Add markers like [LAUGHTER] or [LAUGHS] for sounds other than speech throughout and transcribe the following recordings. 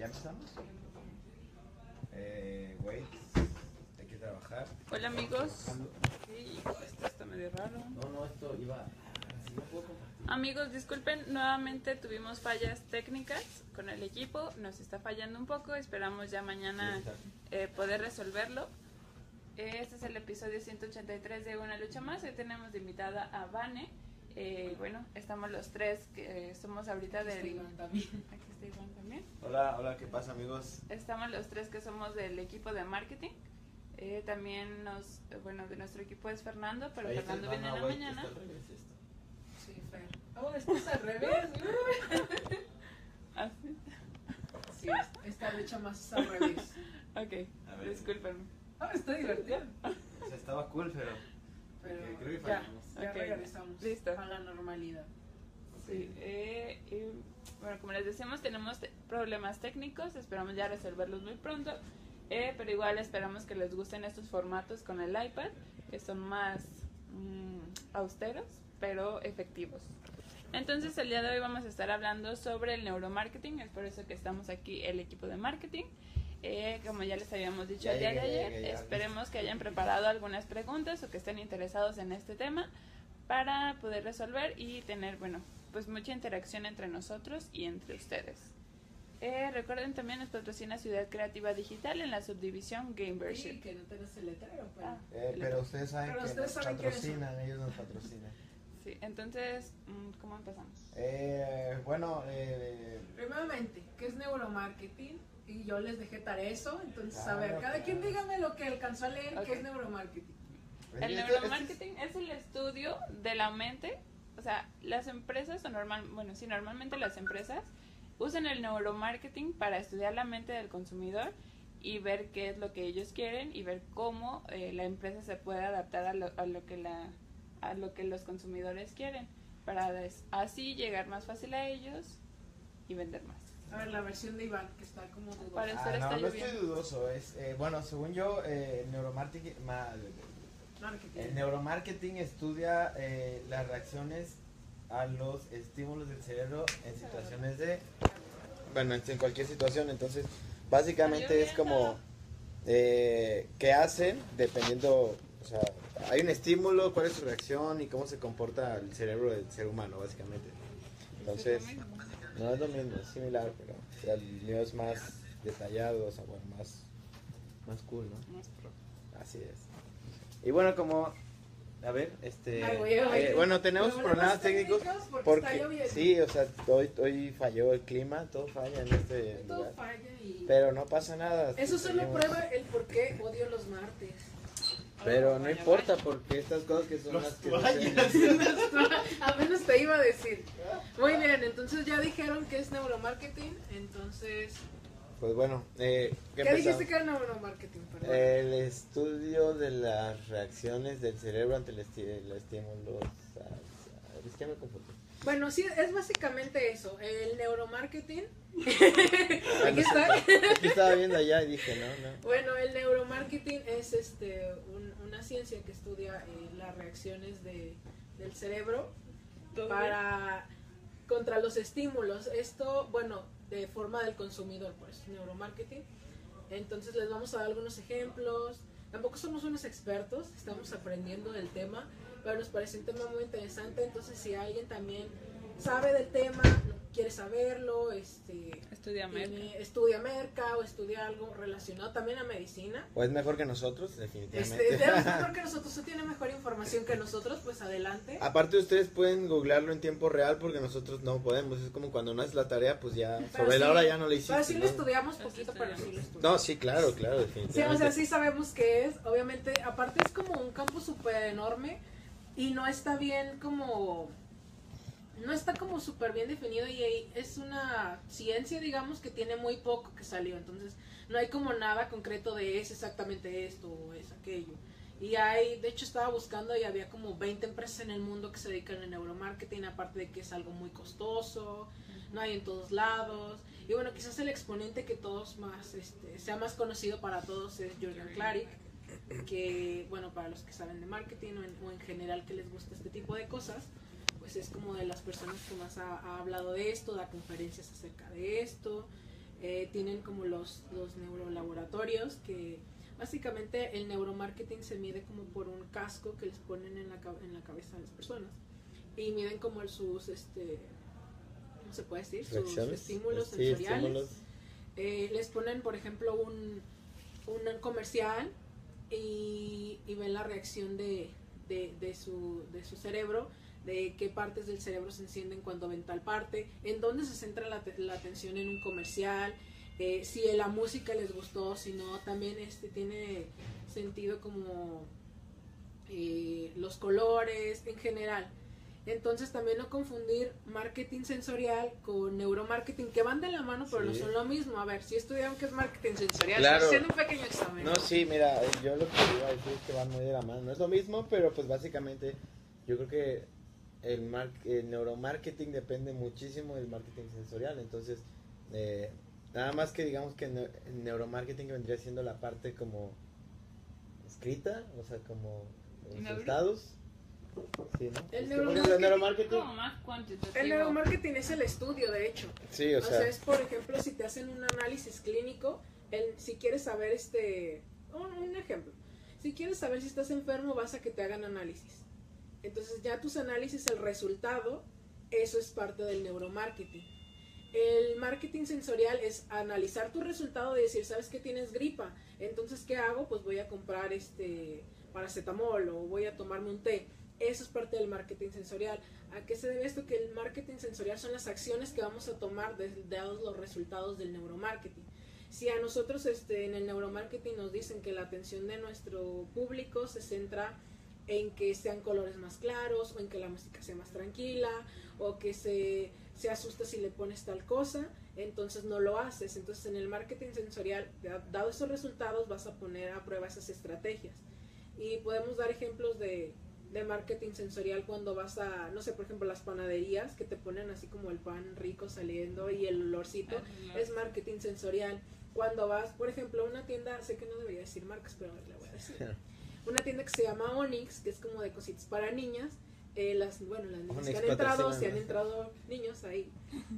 ¿Ya empezamos? Eh, wait, hay que trabajar. Hola amigos. Sí, esto está medio raro. No, no, esto iba. Amigos, disculpen, nuevamente tuvimos fallas técnicas con el equipo, nos está fallando un poco, esperamos ya mañana eh, poder resolverlo. Este es el episodio 183 de Una Lucha Más, hoy tenemos de invitada a Vane. Eh, bueno, estamos los tres que eh, somos ahorita del... Está Iván también. [LAUGHS] Aquí está Iván también. Hola, hola, ¿qué pasa, amigos? Estamos los tres que somos del equipo de marketing. Eh, también nos, bueno, de nuestro equipo es Fernando, pero Ahí Fernando viene no, en la wait, mañana. está al revés esto. Sí, Fer. Oh, esto es al revés. [LAUGHS] Así. Sí, esta lucha más es al revés. Ok, discúlpenme. Ah, está divertido. O sea, estaba cool, pero. Pero creo que fallamos. ya Ok, regresamos listo. a la normalidad. Sí, eh, y, bueno, como les decíamos, tenemos te- problemas técnicos, esperamos ya resolverlos muy pronto, eh, pero igual esperamos que les gusten estos formatos con el iPad, que son más mm, austeros, pero efectivos. Entonces, el día de hoy vamos a estar hablando sobre el neuromarketing, es por eso que estamos aquí el equipo de marketing. Eh, como ya les habíamos dicho Ya el día de llegué, ya ayer, llegué, ya. esperemos que hayan preparado algunas preguntas o que estén interesados en este tema para poder resolver y tener, bueno, pues mucha interacción entre nosotros y entre ustedes. Eh, recuerden también nos patrocina Ciudad Creativa Digital en la subdivisión Game Sí, Version. que no tenés el letrero, pero. Ah. Eh, pero ustedes saben Pero que ustedes nos patrocinan, ellos nos patrocinan. Sí, entonces, mm, ¿cómo empezamos? Eh, bueno, eh, Primeramente, ¿qué es neuromarketing? Y yo les dejé tarea eso, entonces a Claro, ver, cada claro. quien dígame lo que alcanzó a leer, Ok. ¿qué es neuromarketing? El neuromarketing es el estudio de la mente, o sea, las empresas, o normal, bueno, sí, normalmente las empresas usan el neuromarketing para estudiar la mente del consumidor y ver qué es lo que ellos quieren y ver cómo eh, la empresa se puede adaptar a lo, a lo que la a lo que los consumidores quieren para des- así llegar más fácil a ellos y vender más. A ver, la versión de Iván, que está como dudosa. Parece- Ah, está no, no estoy dudoso. Es, eh, bueno, según yo, eh, el neuromarketing, ma- Marketing. el neuromarketing estudia eh, las reacciones a los estímulos del cerebro en situaciones de... Bueno, en cualquier situación. Entonces, básicamente es como... Eh, ¿Qué hacen? Dependiendo... O sea, hay un estímulo, cuál es su reacción y cómo se comporta el cerebro del ser humano, básicamente. Entonces... No es lo mismo, es similar, pero o sea, el mío es más detallado, o sea, bueno, más, más cool, ¿no? Más pro. Así es. Y bueno, como, a ver, este, Ay, güey, güey. eh, bueno, tenemos problemas técnicos porque, porque, sí, o sea, hoy, hoy falló el clima, todo falla en este Todo lugar, falla y... pero no pasa nada. Eso solo prueba el por qué odio los martes. Pero Oh, no vaya, importa vaya. porque estas cosas que son Los las que [LAUGHS] Apenas te iba a decir. Muy bien, entonces ya dijeron que es neuromarketing. Entonces, Pues bueno, eh, ¿qué ¿qué, dijiste que era neuromarketing? Perdón. El estudio de las reacciones del cerebro ante el, esti- el estímulo. Es que me confundí. Bueno, sí, es básicamente eso. El neuromarketing. [LAUGHS] Aquí está. Es que estaba viendo allá y dije, no, no. Bueno, el neuromarketing es este un- una ciencia que estudia eh, las reacciones de, del cerebro ¿Todo para contra los estímulos. Esto, bueno, de forma del consumidor, por eso es neuromarketing. Entonces les vamos a dar algunos ejemplos. Tampoco somos unos expertos, estamos aprendiendo del tema, pero nos parece un tema muy interesante. Entonces, si alguien también sabe del tema, quiere saberlo, este? Estudia merca. tiene- estudia merca o estudia algo relacionado también a medicina. O es mejor que nosotros, Este, definitivamente. es [LAUGHS] mejor que nosotros, usted tiene mejor información que nosotros, pues adelante. Aparte ustedes pueden googlearlo en tiempo real porque nosotros no podemos. Es como cuando no haces la tarea, pues ya Pero sobre la sí- hora ya no le hiciste. Pero sí lo ¿no? estudiamos Pero sí poquito, pero sí lo estudiamos. No, sí, claro, claro, Sí, definitivamente. o sea, sí sabemos qué es. Obviamente, aparte es como un campo súper enorme y no está bien como... No está como súper bien definido y es una ciencia, digamos, que tiene muy poco que salió. Entonces, no hay como nada concreto de es exactamente esto o es aquello. Y hay, de hecho estaba buscando y había como 20 empresas en el mundo que se dedican al neuromarketing, aparte de que es algo muy costoso, no hay en todos lados. Y bueno, quizás el exponente que todos más, este, sea más conocido para todos es Jordan Clarick, que bueno, para los que saben de marketing o en, o en general que les gusta este tipo de cosas, pues es como de las personas que más ha, ha hablado de esto, da conferencias acerca de esto. Eh, tienen como los, los neurolaboratorios que básicamente el neuromarketing se mide como por un casco que les ponen en la, en la cabeza a las personas y miden como sus, este, ¿cómo se puede decir? Sus estímulos sensoriales. Eh, les ponen, por ejemplo, un, un comercial y, y ven la reacción de, de, de, su, de su cerebro, de qué partes del cerebro se encienden cuando ven tal parte, en dónde se centra la, la atención en un comercial, eh, si la música les gustó, si no, también este tiene sentido como eh, los colores en general. Entonces también no confundir marketing sensorial con neuromarketing, que van de la mano, pero no son lo mismo. A ver, si estudiaron que es marketing sensorial, claro. haciendo un pequeño examen. No, sí, mira, yo lo que iba a decir es que van muy de la mano. No es lo mismo, pero pues básicamente yo creo que el, el neuromarketing depende muchísimo del marketing sensorial. Entonces, eh, nada más que digamos que el neuromarketing vendría siendo la parte como escrita, o sea, como resultados el, neuromarketing, el neuromarketing es el estudio, de hecho. Sí, o, sea, es, por ejemplo, si te hacen un análisis clínico, el, si quieres saber este... Un, ejemplo. Si quieres saber si estás enfermo, vas a que te hagan análisis. Entonces ya tus análisis, el resultado, eso es parte del neuromarketing. El marketing sensorial es analizar tu resultado y decir, sabes que tienes gripa, entonces ¿qué hago? Pues voy a comprar este paracetamol o voy a tomarme un té. Eso es parte del marketing sensorial. ¿A qué se debe esto? Que el marketing sensorial son las acciones que vamos a tomar dados los resultados del neuromarketing. Si a nosotros este, en el neuromarketing nos dicen que la atención de nuestro público se centra en que sean colores más claros, o en que la música sea más tranquila, o que se, se asusta si le pones tal cosa, entonces no lo haces. Entonces en el marketing sensorial, dado esos resultados, vas a poner a prueba esas estrategias. Y podemos dar ejemplos de, de marketing sensorial cuando vas a, no sé, por ejemplo, las panaderías que te ponen así como el pan rico saliendo y el olorcito, es marketing sensorial. Cuando vas, por ejemplo, a una tienda, sé que no debería decir marcas, pero le voy a decir. Una tienda que se llama Onyx, que es como de cositas para niñas. Eh, las, bueno, las niñas que han entrado, si han entrado niños ahí,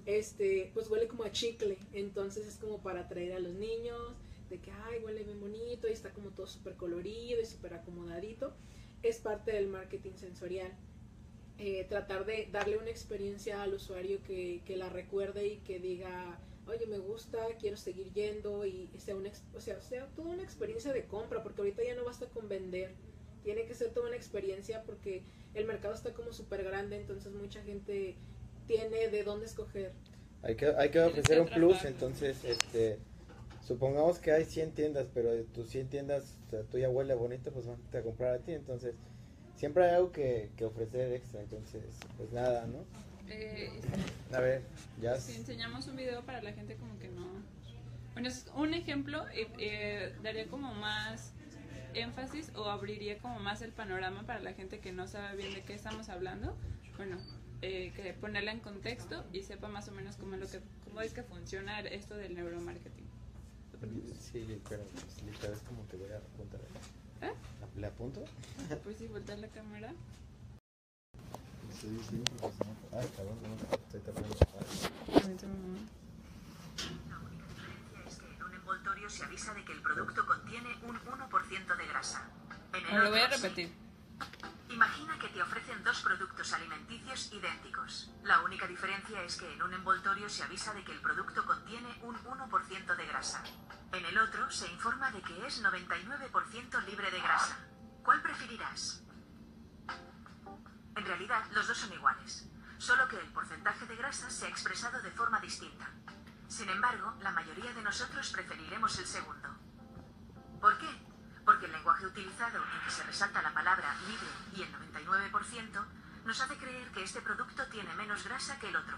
este, pues huele como a chicle. Entonces es como para atraer a los niños, de que, ay, huele bien bonito y está como todo súper colorido y súper acomodadito es parte del marketing sensorial. Eh, tratar de darle una experiencia al usuario que, que, la recuerde y que diga, oye, me gusta, quiero seguir yendo y sea, una, o sea, sea toda una experiencia de compra, porque ahorita ya no basta con vender, tiene que ser toda una experiencia porque el mercado está como súper grande, entonces mucha gente tiene de dónde escoger. Hay que, hay que ofrecer un plus, entonces, este supongamos que hay 100 tiendas, pero de tus 100 tiendas o sea, tuya huele bonito, pues van a comprar a ti. Entonces, siempre hay algo que, que ofrecer extra. Entonces, pues nada, ¿no? Eh, a ver, ya. Si enseñamos un video para la gente, como que no. Bueno, es un ejemplo, eh, eh, daría como más énfasis o abriría como más el panorama para la gente que no sabe bien de qué estamos hablando. Bueno, eh, que ponerla en contexto y sepa más o menos cómo es, lo que, cómo es que funciona esto del neuromarketing. Sí, pero pues, literal es como que voy a apuntar. ¿Eh? ¿Le apunto? Pues sí, voltear la cámara. Sí, sí, pues no. Ay, cabrón, no, estoy tapando En un envoltorio se avisa de que el producto contiene un 1% de grasa. En el lo voy a repetir. Imagina que te ofrecen dos productos alimenticios idénticos. La única diferencia es que en un envoltorio se avisa de que el producto contiene un 1% de grasa. En el otro se informa de que es 99% libre de grasa. ¿Cuál preferirás? En realidad, los dos son iguales, solo que el porcentaje de grasa se ha expresado de forma distinta. Sin embargo, la mayoría de nosotros preferiremos el segundo. ¿Por qué? Porque el lenguaje utilizado en que se resalta la palabra libre y el 99% nos hace creer que este producto tiene menos grasa que el otro.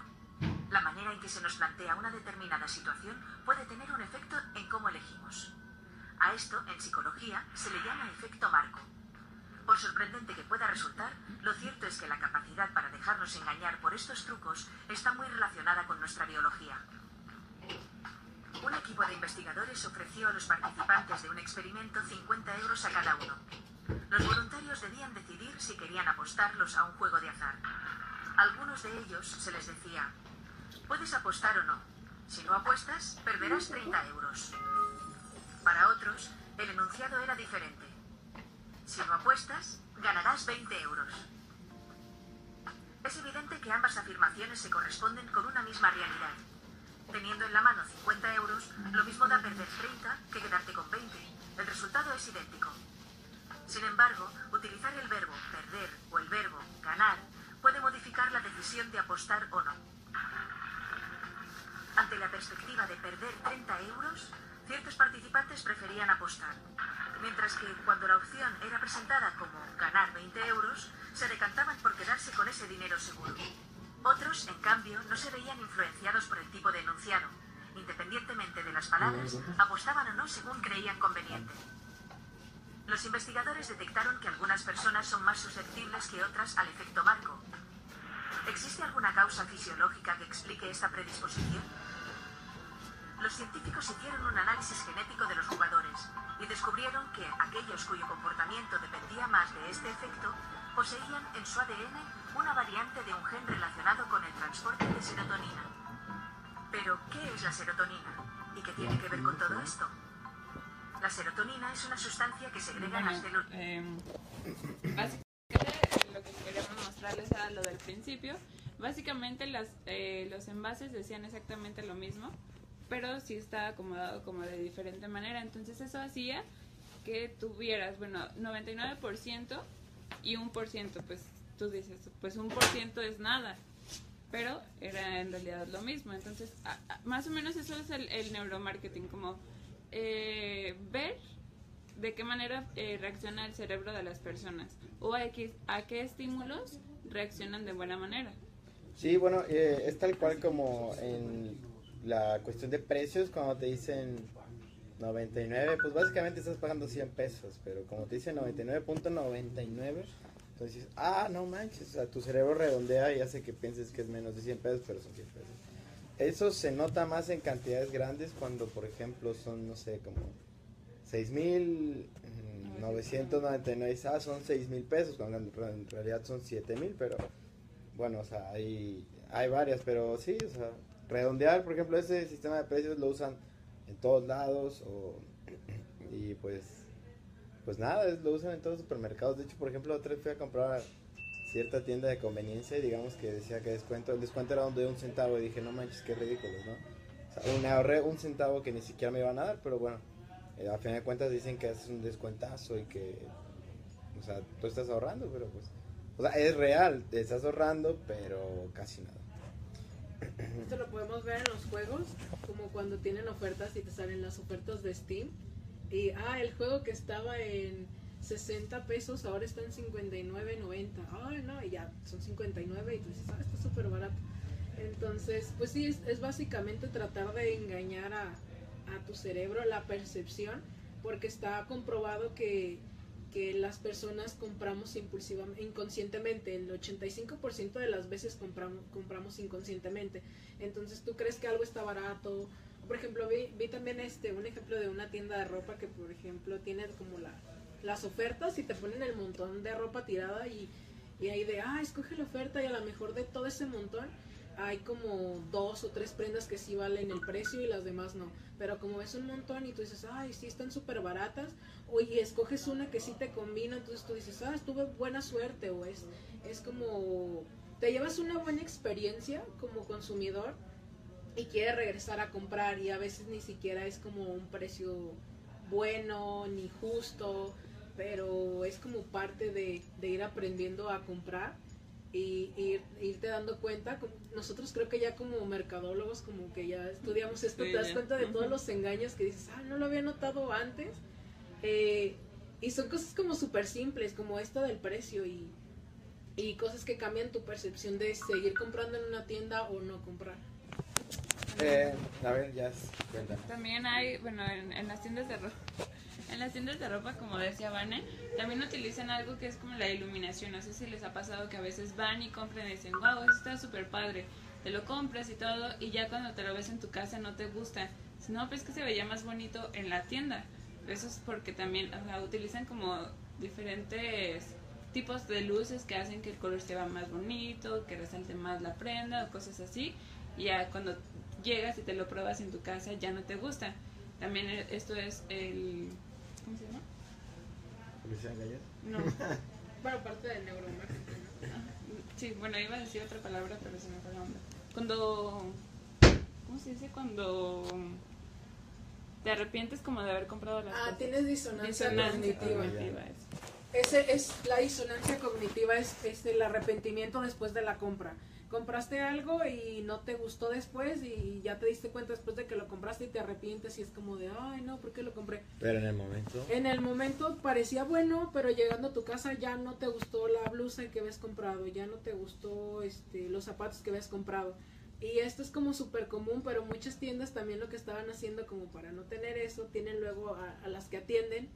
La manera en que se nos plantea una determinada situación puede tener un efecto en cómo elegimos. A esto, en psicología, se le llama efecto marco. Por sorprendente que pueda resultar, lo cierto es que la capacidad para dejarnos engañar por estos trucos está muy relacionada con nuestra biología. Un equipo de investigadores ofreció a los participantes de un experimento 50 euros a cada uno. Los voluntarios debían decidir si querían apostarlos a un juego de azar. algunos de ellos se les decía, puedes apostar o no, Si no apuestas, perderás 30 euros. Para otros, el enunciado era diferente. Si no apuestas, ganarás 20 euros. Es evidente que ambas afirmaciones se corresponden con una misma realidad. Teniendo en la mano 50 euros, lo mismo da perder 30 que quedarte con 20. El resultado es idéntico. Sin embargo, utilizar el verbo perder o el verbo ganar puede modificar la decisión de apostar o no. Ante la perspectiva de perder 30 euros, ciertos participantes preferían apostar, mientras que cuando la opción era presentada como ganar 20 euros, se decantaban por quedarse con ese dinero seguro. Otros, en cambio, no se veían influenciados por el tipo de enunciado. Independientemente de las palabras, apostaban o no según creían conveniente. Los investigadores detectaron que algunas personas son más susceptibles que otras al efecto marco. ¿Existe alguna causa fisiológica que explique esta predisposición? Los científicos hicieron un análisis genético de los jugadores y descubrieron que aquellos cuyo comportamiento dependía más de este efecto poseían en su ADN una variante de un gen relacionado con el transporte de serotonina. Pero, ¿qué es la serotonina? ¿Y qué tiene que ver con todo esto? La serotonina es una sustancia que segrega en las células. Eh, [CLEARS THROAT] básicamente lo que queríamos mostrarles era lo del principio. Básicamente las, eh, los envases decían exactamente lo mismo, pero sí estaba acomodado como de diferente manera. Entonces eso hacía que tuvieras, bueno, 99% y un por ciento, pues tú dices, pues un por ciento es nada, pero era en realidad lo mismo. Entonces, a- más o menos eso es el, el neuromarketing, como eh, ver de qué manera eh, reacciona el cerebro de las personas o a, qué- a qué estímulos reaccionan de buena manera. Sí, bueno, eh, es tal cual como en la cuestión de precios, cuando te dicen 99, pues básicamente estás pagando 100 pesos, pero como te dicen 99.99, entonces dices, ah, no manches, o sea, tu cerebro redondea y hace que pienses que es menos de 100 pesos, pero son 100 pesos. Eso se nota más en cantidades grandes cuando, por ejemplo, son, no sé, como 6.999, ah, son 6.000 pesos, cuando en re- en realidad son 7.000, pero bueno, o sea, hay, hay varias, pero sí, o sea, redondear, por ejemplo, ese sistema de precios lo usan en todos lados o, y pues, pues nada, lo usan en todos los supermercados. De hecho, por ejemplo, otra vez fui a comprar cierta tienda de conveniencia y digamos que decía que descuento, el descuento era de un centavo y dije, no manches, qué ridículos, ¿no? O sea, me ahorré un centavo que ni siquiera me iban a dar, pero bueno, eh, a fin de cuentas dicen que es un descuentazo y que, o sea, tú estás ahorrando, pero pues, o sea, es real, te estás ahorrando, pero casi nada. Esto lo podemos ver en los juegos, como cuando tienen ofertas y te salen las ofertas de Steam. Y, ah, el juego que estaba en 60 pesos ahora está en 59.90. Ay, no, y ya son 59 y tú dices, ah, está súper barato. Entonces, pues sí, es, es básicamente tratar de engañar a, a tu cerebro, la percepción, porque está comprobado que, que las personas compramos impulsivamente, inconscientemente. El 85% de las veces compramos, compramos inconscientemente. Entonces tú crees que algo está barato. Por ejemplo, vi, vi también este un ejemplo de una tienda de ropa que, por ejemplo, tiene como la, las ofertas y te ponen el montón de ropa tirada y, y ahí de, ah, escoge la oferta y a lo mejor de todo ese montón hay como dos o tres prendas que sí valen el precio y las demás no. Pero como ves un montón y tú dices, ay, sí están súper baratas, o y escoges una que sí te combina, entonces tú dices, ah, tuve buena suerte, o es, es como, te llevas una buena experiencia como consumidor y quieres regresar a comprar y a veces ni siquiera es como un precio bueno ni justo, pero es como parte de, de ir aprendiendo a comprar y, y irte dando cuenta. Nosotros creo que ya como mercadólogos, como que ya estudiamos esto, Sí, te das cuenta de todos los engaños que dices, ah, no lo había notado antes. Eh, y son cosas como súper simples, como esto del precio y, y cosas que cambian tu percepción de seguir comprando en una tienda o no comprar. Eh, a ver, ya, cuenta. También hay, bueno, en, en las tiendas de ropa, en las tiendas de ropa, como decía Vane, también utilizan algo que es como la iluminación. No sé si les ha pasado que a veces van y compran y dicen, wow, eso está súper padre. Te lo compras y todo, y ya cuando te lo ves en tu casa no te gusta. No, pues que se veía más bonito en la tienda. Eso es porque también, o sea, utilizan como diferentes tipos de luces que hacen que el color se vea más bonito, que resalte más la prenda o cosas así. Y ya cuando llegas y te lo pruebas en tu casa, ya no te gusta. También e- esto es el... ¿Cómo se llama? No. [LAUGHS] Bueno, parte del neuromarketing. Sí, bueno, iba a decir otra palabra, pero se me fue el nombre. Cuando... ¿Cómo se dice? Cuando te arrepientes como de haber comprado las Ah, cosas. tienes disonancia, Disonancia cognitiva. Ese es la disonancia cognitiva, es, es el arrepentimiento después de la compra. Compraste algo y no te gustó después y ya te diste cuenta después de que lo compraste y te arrepientes y es como de, ay no, ¿por qué lo compré? Pero en el momento. En el momento parecía bueno, pero llegando a tu casa ya no te gustó la blusa que habías comprado, ya no te gustó este, los zapatos que habías comprado. Y esto es como súper común, pero muchas tiendas también lo que estaban haciendo como para no tener eso, tienen luego a, las que atienden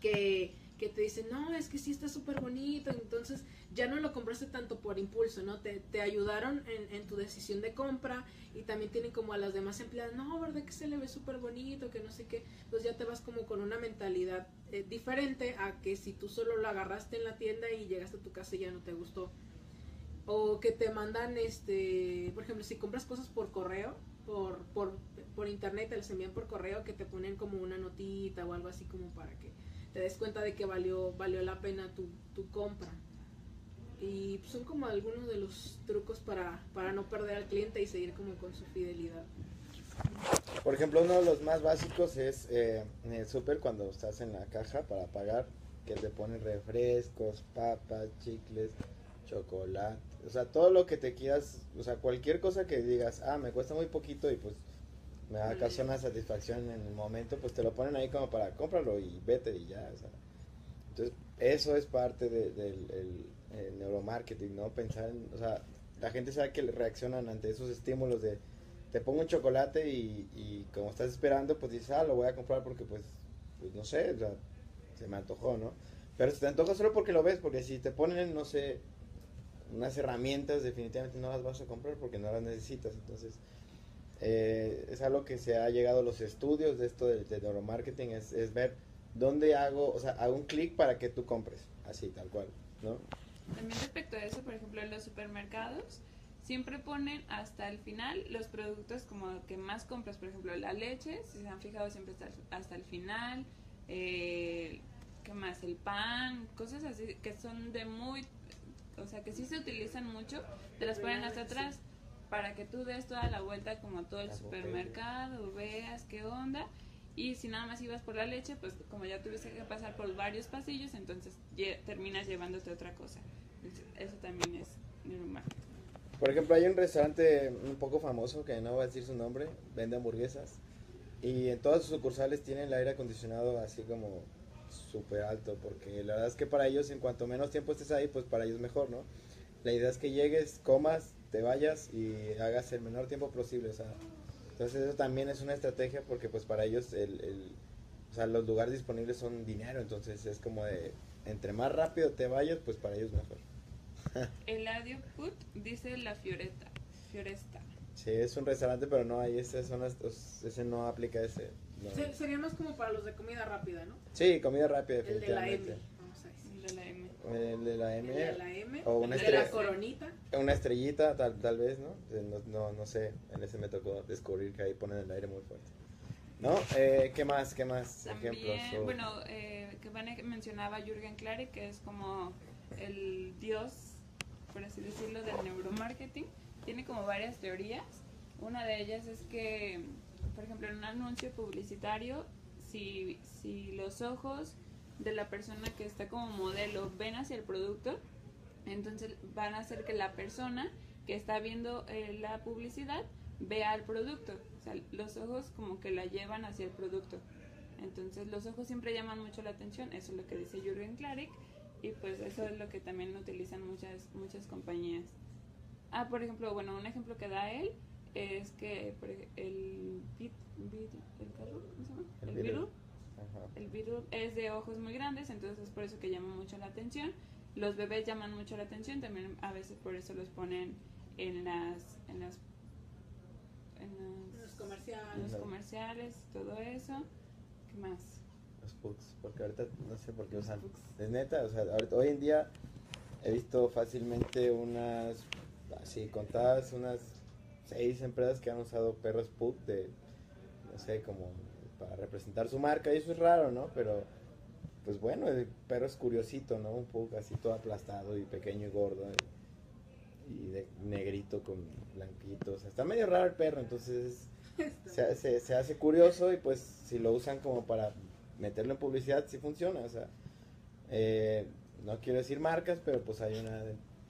que, que te dicen, no, es que sí está súper bonito, entonces ya no lo compraste tanto por impulso, ¿no? Te, te ayudaron en, en tu decisión de compra y también tienen como a las demás empleadas, no, ¿verdad que se le ve súper bonito, que no sé qué? Entonces ya te vas como con una mentalidad eh, diferente a que si tú solo lo agarraste en la tienda y llegaste a tu casa y ya no te gustó. O que te mandan, este, por ejemplo, si compras cosas por correo, por, por, por internet, te las envían por correo, que te ponen como una notita o algo así como para que te des cuenta de que valió, valió la pena tu, tu compra. Y son como algunos de los trucos para, para no perder al cliente y seguir como con su fidelidad. Por ejemplo, uno de los más básicos es eh, en el súper cuando estás en la caja para pagar, que te ponen refrescos, papas, chicles, chocolate, o sea, todo lo que te quieras, o sea, cualquier cosa que digas, ah, me cuesta muy poquito y pues me va a causar una satisfacción en el momento, pues te lo ponen ahí como para cómpralo y vete y ya, o sea. Entonces, eso es parte de- del el- el neuromarketing, ¿no? Pensar en, o sea, la gente sabe que reaccionan ante esos estímulos de te pongo un chocolate y, y como estás esperando, pues dices, ah, lo voy a comprar porque pues, pues no sé, o sea, se me antojó, ¿no? Pero se te antoja solo porque lo ves, porque si te ponen, no sé, unas herramientas, definitivamente no las vas a comprar porque no las necesitas. Entonces, eh, es algo que se ha llegado a los estudios de esto del, del neuromarketing, es, es ver dónde hago, o sea, hago un clic para que tú compres, así, tal cual, ¿no? También respecto a eso, por ejemplo, en los supermercados siempre ponen hasta el final los productos como que más compras, por ejemplo, la leche, si se han fijado siempre está hasta el final, eh, ¿qué más? El pan, cosas así que son de muy, o sea, que sí se utilizan mucho, te las ponen hasta atrás para que tú des toda la vuelta como a todo el supermercado, veas qué onda. Y si nada más ibas por la leche, pues como ya tuviste que pasar por varios pasillos, entonces lle- terminas llevándote otra cosa. Eso también es neuromarketing. Por ejemplo, hay un restaurante un poco famoso que no voy a decir su nombre, vende hamburguesas y en todas sus sucursales tienen el aire acondicionado así como súper alto porque la verdad es que para ellos en cuanto menos tiempo estés ahí, pues para ellos mejor, ¿no? La idea es que llegues, comas, te vayas y hagas el menor tiempo posible, o sea, entonces eso también es una estrategia porque pues para ellos el, el- o sea, los lugares disponibles son dinero, entonces es como de entre más rápido te vayas, pues para ellos mejor. [LAUGHS] Eladio Put dice la Fioretta. Fioresta. Sí, es un restaurante, pero no hay ese, son estos- ese no aplica ese. Se- Sería más como para los de comida rápida, ¿no? Sí, comida rápida, El de la M, definitivamente. vamos a decir. El de la M. El de la El M, de la M, o una el de estrella. la coronita. una estrellita, tal, tal vez, ¿no? Eh, ¿no? No, no sé, en ese me tocó descubrir que ahí ponen el aire muy fuerte. ¿No? Eh, ¿Qué más? ¿Qué más También, ejemplos? O- bueno, eh, que Vane mencionaba Jürgen Clary, que es como el dios, por así decirlo, del neuromarketing. Tiene como varias teorías. Una de ellas es que, por ejemplo, en un anuncio publicitario, si, si los ojos de la persona que está como modelo ven hacia el producto, entonces van a hacer que la persona que está viendo eh, la publicidad vea el producto. O sea, los ojos como que la llevan hacia el producto. Entonces los ojos siempre llaman mucho la atención, eso es lo que dice Jürgen Klarik y pues eso es lo que también utilizan muchas muchas compañías. Ah, por ejemplo, bueno, un ejemplo que da él es que el bit, bit- el carro, ¿cómo se llama? El El, Beetle. Beetle. Ajá. El virus es de ojos muy grandes, entonces es por eso que llama mucho la atención. Los bebés llaman mucho la atención, también a veces por eso los ponen en las en las en las- Los comerciales. los comerciales, todo eso. ¿Qué más? Los pugs, porque ahorita no sé por qué Los usan. pugs. Es neta, o sea, ahorita, hoy en día he visto fácilmente unas, así contadas, unas seis empresas que han usado perros Pug de, no sé, como para representar su marca. Y eso es raro, ¿no? Pero, pues bueno, el perro es curiosito, ¿no? Un Pug así todo aplastado y pequeño y gordo. Y, de negrito con blanquitos. está medio raro el perro, entonces se, se, se, hace curioso y pues si lo usan como para meterlo en publicidad, sí funciona. O sea, eh, no quiero decir marcas, pero pues hay una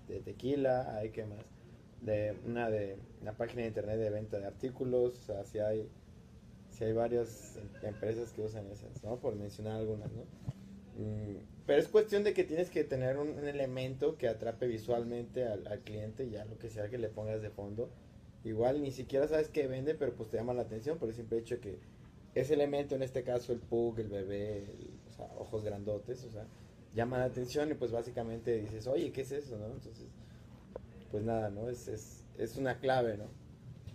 de, tequila, hay que más, de una de una página de internet de venta de artículos, o sea, si hay, si hay varias empresas que usan esas, ¿no? Por mencionar algunas, ¿no? Mm, pero es cuestión de que tienes que tener un, elemento que atrape visualmente al, al, cliente, ya lo que sea que le pongas de fondo. Igual ni siquiera sabes qué vende, pero pues te llama la atención por el simple hecho que ese elemento, en este caso el pug, el bebé, o sea, ojos grandotes, o sea, llama la atención y pues básicamente dices, oye, ¿qué es eso? ¿no? Entonces, pues nada, ¿no? Es, es, es una clave, ¿no?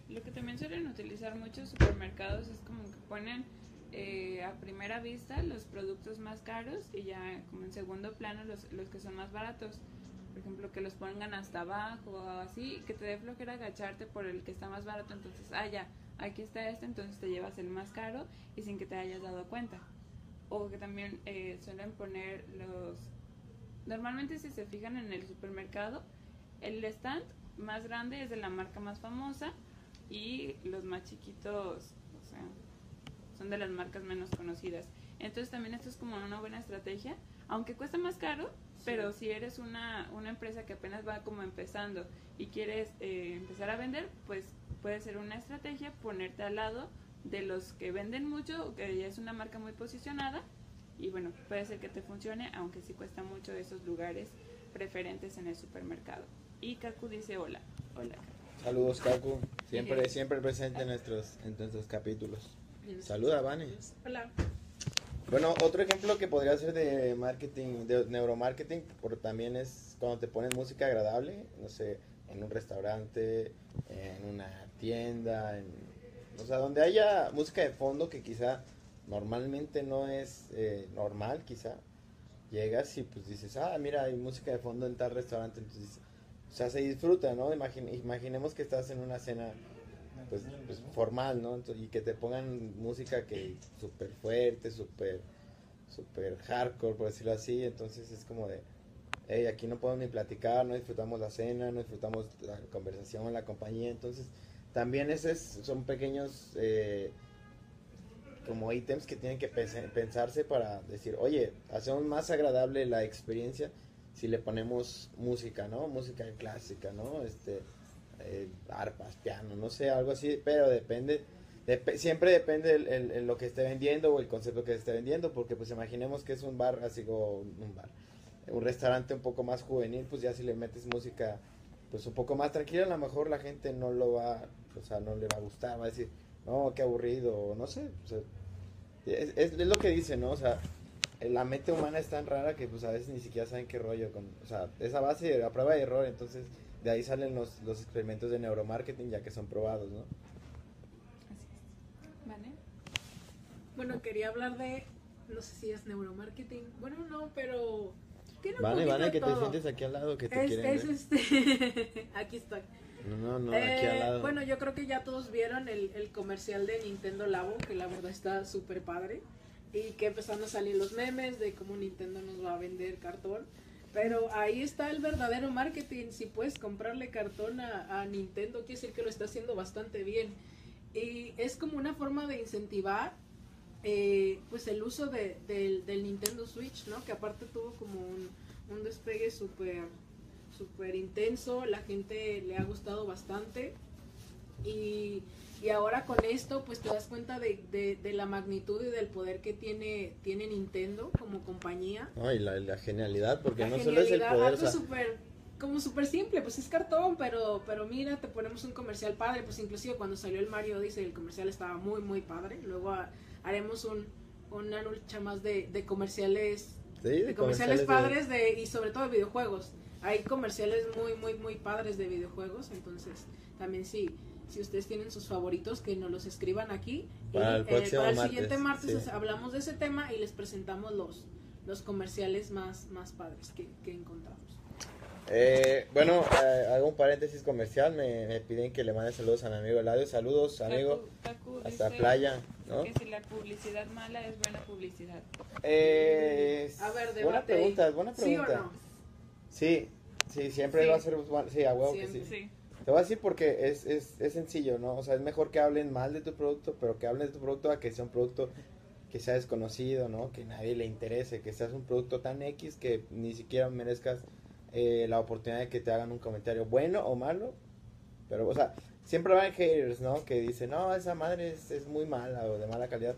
Lo que también suelen utilizar muchos supermercados es como que ponen eh, a primera vista los productos más caros y ya como en segundo plano los, los que son más baratos. Por ejemplo, que los pongan hasta abajo o así, que te dé flojera agacharte por el que está más barato. Entonces, ah, ya, aquí está este, entonces te llevas el más caro y sin que te hayas dado cuenta o que también eh, suelen poner los... Normalmente si se fijan en el supermercado, el stand más grande es de la marca más famosa y los más chiquitos, o sea, son de las marcas menos conocidas. Entonces también esto es como una buena estrategia, aunque cuesta más caro, pero si eres una, una empresa que apenas va como empezando y quieres eh, empezar a vender, pues puede ser una estrategia ponerte al lado de los que venden mucho, que ya es una marca muy posicionada, y bueno, puede ser que te funcione, aunque sí cuesta mucho esos lugares preferentes en el supermercado. Y Kaku dice hola. Hola. Saludos Kaku, siempre, siempre presente en nuestros, en nuestros capítulos. Saluda, Vane. Hola. Bueno, otro ejemplo que podría ser de marketing, de neuromarketing, por también es cuando te pones música agradable, no sé, en un restaurante, en una tienda, en o sea, donde haya música de fondo que quizá normalmente no es eh, normal, quizá. Llegas y pues dices, ah, mira, hay música de fondo en tal restaurante, entonces, o sea, se disfruta, ¿no? imaginemos que estás en una cena pues, pues formal, ¿no? y que te pongan música que súper fuerte, súper super hardcore, por decirlo así, entonces es como de, hey, aquí no podemos ni platicar, no disfrutamos la cena, no disfrutamos la conversación, la compañía, entonces también esos son pequeños eh, como ítems que tienen que pensarse para decir, oye, hacemos más agradable la experiencia si le ponemos música, ¿no? Música clásica, ¿no? Este, eh, arpas, piano, no sé, algo así, pero depende, siempre depende el, lo que esté vendiendo o el concepto que esté vendiendo, porque pues imaginemos que es un bar, así como un bar, un restaurante un poco más juvenil, pues ya si le metes música pues un poco más tranquila, a lo mejor la gente no lo va, o sea, no le va a gustar, va a decir, no, qué aburrido, no sé, es, es, lo que dice, ¿no? O sea, la mente humana es tan rara que pues a veces ni siquiera saben qué rollo con, o sea, esa base a prueba y error, entonces de ahí salen los, los experimentos de neuromarketing ya que son probados, ¿no? Así es. ¿Vale? Bueno, quería hablar de, no sé si es neuromarketing, bueno, no, pero vale, vale, que te sientes aquí al lado, que te es, quieren es este... [LAUGHS] aquí estoy. No, no, no, aquí al eh, lado. Bueno, yo creo que ya todos vieron el, el comercial de Nintendo Labo, que la verdad está súper padre. Y que empezaron a salir los memes de cómo Nintendo nos va a vender cartón. Pero ahí está el verdadero marketing. Si puedes comprarle cartón a, a Nintendo, quiere decir que lo está haciendo bastante bien. Y es como una forma de incentivar eh, pues el uso de, del Nintendo Switch, ¿no? Que aparte tuvo como un, un despegue súper super intenso, la gente le ha gustado bastante y, y, ahora con esto pues te das cuenta de, de, la magnitud y del poder que tiene, tiene Nintendo como compañía. y la, genialidad, porque no solo es el poder... como súper simple, pues es cartón, pero, pero mira, te ponemos un comercial padre, pues inclusive cuando salió el Mario dice el comercial estaba muy, muy padre, luego haremos un, una lucha más de, de comerciales, de, comerciales, padres de, y sobre todo de videojuegos. Hay comerciales muy, muy, muy padres de videojuegos, entonces también sí. Si ustedes tienen sus favoritos, que nos los escriban aquí. Para el, eh, siguiente martes hablamos de ese tema y les presentamos los, los comerciales más, más padres que, que encontramos. Eh, bueno, eh, hago un paréntesis comercial. Me, me piden que le mande saludos a mi amigo Eladio. Saludos, amigo. Taku Hasta dice playa, ¿no? Que si la publicidad mala es buena publicidad. Eh, A ver, debate. buena pregunta, buena ¿Sí o pregunta. no? Sí, sí, siempre Sí. va a ser bueno. Sí, a huevo que. Sí. Te voy a decir porque es, es, es sencillo, ¿no? O sea, es mejor que hablen mal de tu producto, pero que hablen de tu producto a que sea un producto que sea desconocido, ¿no? Que nadie le interese, que seas un producto tan X que ni siquiera merezcas eh, la oportunidad de que te hagan un comentario bueno o malo. Pero, o sea, siempre van haters, ¿no? Que dicen, no, esa madre es, es muy mala o de mala calidad.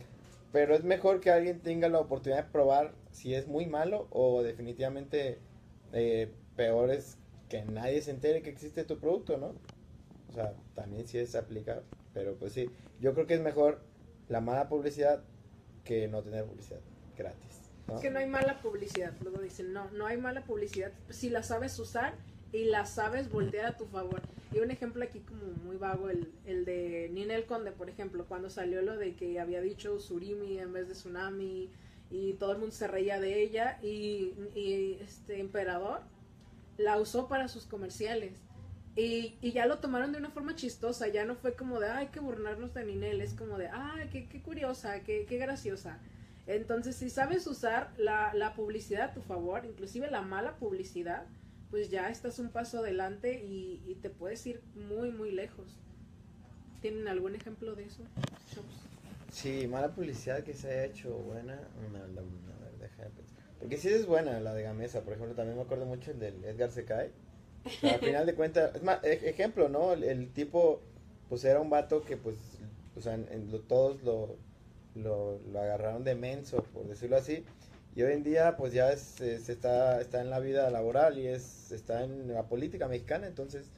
Pero es mejor que alguien tenga la oportunidad de probar si es muy malo o definitivamente eh, peor es que nadie se entere que existe tu producto, ¿no? O sea, también sí es aplicable. Pero pues sí, yo creo que es mejor la mala publicidad que no tener publicidad gratis. ¿no? Es que no hay mala publicidad. Luego dicen, no, no hay mala publicidad si la sabes usar y la sabes voltear a tu favor. Y un ejemplo aquí como muy vago, el, el de Ninel Conde, por ejemplo, cuando salió lo de que había dicho Surimi en vez de Tsunami y todo el mundo se reía de ella y este emperador la usó para sus comerciales. Y, y ya lo tomaron de una forma chistosa, ya no fue como de, ay, que burlarnos de Ninel, es como de, ay, qué, qué curiosa, qué, qué graciosa. Entonces, si sabes usar la, la publicidad a tu favor, inclusive la mala publicidad, pues ya estás un paso adelante y, y te puedes ir muy, muy lejos. ¿Tienen algún ejemplo de eso? chavos? Sí, mala publicidad que se haya hecho buena. No, no, no, a ver, pensar. Porque sí es buena la de Gamesa, por ejemplo, también me acuerdo mucho el del Edgar Secai. O sea, al final de cuentas, es más, ej- ejemplo, ¿no? El, el tipo, pues era un vato que, pues, o sea, en, en todos lo, lo, lo agarraron de menso, por decirlo así. Y hoy en día, pues ya es, es- está, está en la vida laboral y es, está en la política mexicana, entonces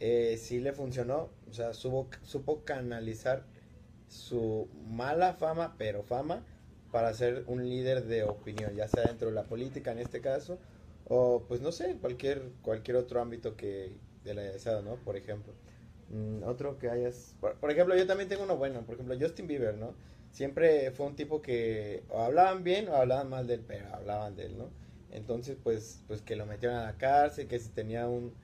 eh, sí le funcionó, o sea, supo, supo canalizar su mala fama, pero fama, para ser un líder de opinión, ya sea dentro de la política en este caso, o pues no sé, cualquier, cualquier otro ámbito que de la deseado, ¿no? Por ejemplo. Mm, otro que hayas... Por, por ejemplo, yo también tengo uno bueno, por ejemplo, Justin Bieber, ¿no? Siempre fue un tipo que o hablaban bien o hablaban mal de él, pero hablaban de él, ¿no? Entonces, pues, pues que lo metieron a la cárcel, que si tenía un...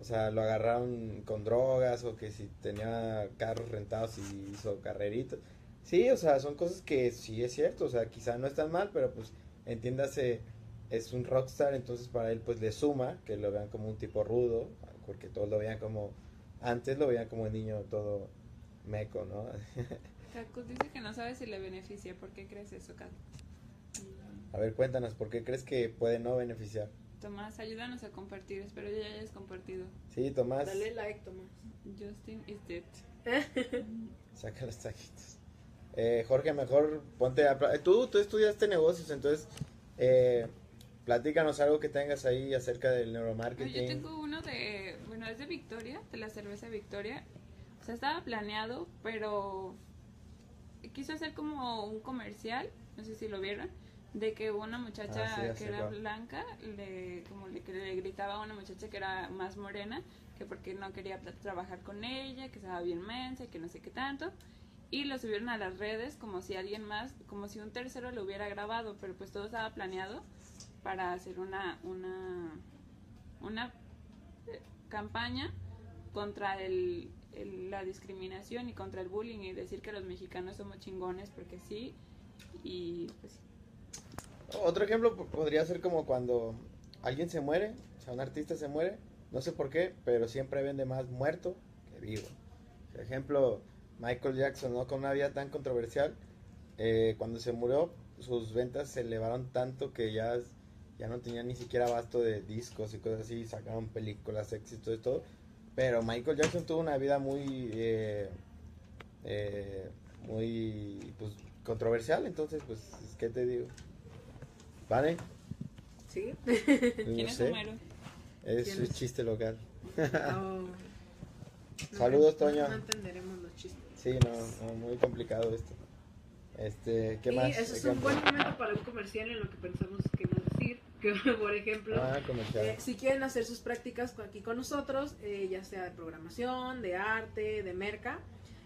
O sea, lo agarraron con drogas o que si tenía carros rentados y hizo carreritas. Sí, o sea, son cosas que sí es cierto, o sea, quizá no están mal, pero pues entiéndase, es un rockstar, entonces para él pues le suma que lo vean como un tipo rudo, porque todos lo veían como, antes lo veían como un niño todo meco, ¿no? [LAUGHS] Kakus dice que no sabe si le beneficia. ¿Por qué crees eso, Kat? A ver, cuéntanos, ¿por qué crees que puede no beneficiar? Tomás, ayúdanos a compartir. Espero ya hayas compartido. Sí, Tomás, Dale like, Tomás. Justin is dead. [LAUGHS] saca los taquitos. Eh, Jorge, mejor ponte a... Tú, tú estudiaste negocios, entonces eh, platícanos algo que tengas ahí acerca del neuromarketing. yo tengo uno de, bueno, es de Victoria, de la cerveza Victoria. O sea, estaba planeado, pero quiso hacer como un comercial, no sé si lo vieron, de que una muchacha Ah, sí, que era blanca, le, como le, que le gritaba a una muchacha que era más morena, que porque no quería trabajar con ella, que estaba bien mensa, y que no sé qué tanto. Y lo subieron a las redes como si alguien más, como si un tercero lo hubiera grabado, pero pues todo estaba planeado para hacer una, una, una eh, campaña contra el, el- la discriminación y contra el bullying y decir que los mexicanos somos chingones porque sí y pues. Otro ejemplo po- podría ser como cuando alguien se muere, o sea, un artista se muere, no sé por qué, pero siempre vende más muerto que vivo. Ejemplo, Michael Jackson, ¿no? Con una vida tan controversial, eh, cuando se murió, sus ventas se elevaron tanto que ya, ya no tenía ni siquiera abasto de discos y cosas así, sacaron películas, éxitos y todo. Pero Michael Jackson tuvo una vida muy, eh, eh, muy, pues, controversial, entonces, pues, ¿qué te digo? ¿Vale? ¿Sí? [LAUGHS] ¿Quién No es sé. Homero? Es ¿Quién un es? chiste local. Oh. [LAUGHS] Saludos, Toño. No entenderemos los chistes. Sí, no, no, muy complicado esto. Este, ¿qué y más? eso es un buen momento para un comercial en lo que pensamos que no decir. Que, [LAUGHS] por ejemplo, Ah, eh, si quieren hacer sus prácticas aquí con nosotros, eh, ya sea de programación, de arte, de merca,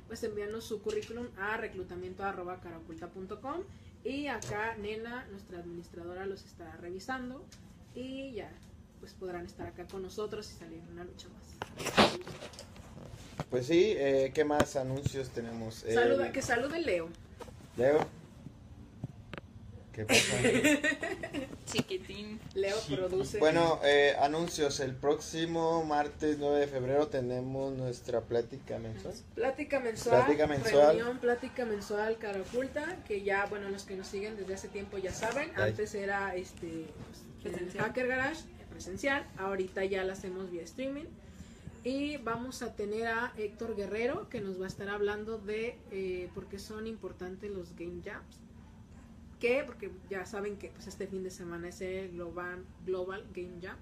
pues envíanos su currículum a reclutamiento.caraculta.com y acá Nena, nuestra administradora, los está revisando y ya pues podrán estar acá con nosotros y salir en una lucha más. Pues sí, eh, ¿qué más anuncios tenemos? Eh, Saluda, que salude Leo. Leo. ¿Qué pasa? [LAUGHS] Chiquitín. Leo produce. bueno, eh, anuncios. El próximo martes 9 de febrero tenemos nuestra plática mensual. Plática mensual, Plática mensual. reunión, plática mensual, cara oculta, que ya, bueno, los que nos siguen desde hace tiempo ya saben, Ay. antes era este pues, el. Hacker Garage presencial, ahorita ya la hacemos vía streaming. Y vamos a tener a Héctor Guerrero, que nos va a estar hablando de eh, por qué son importantes los Game Jams. ¿Qué? Porque ya saben que pues, este fin de semana es el Global, Global Game Jam.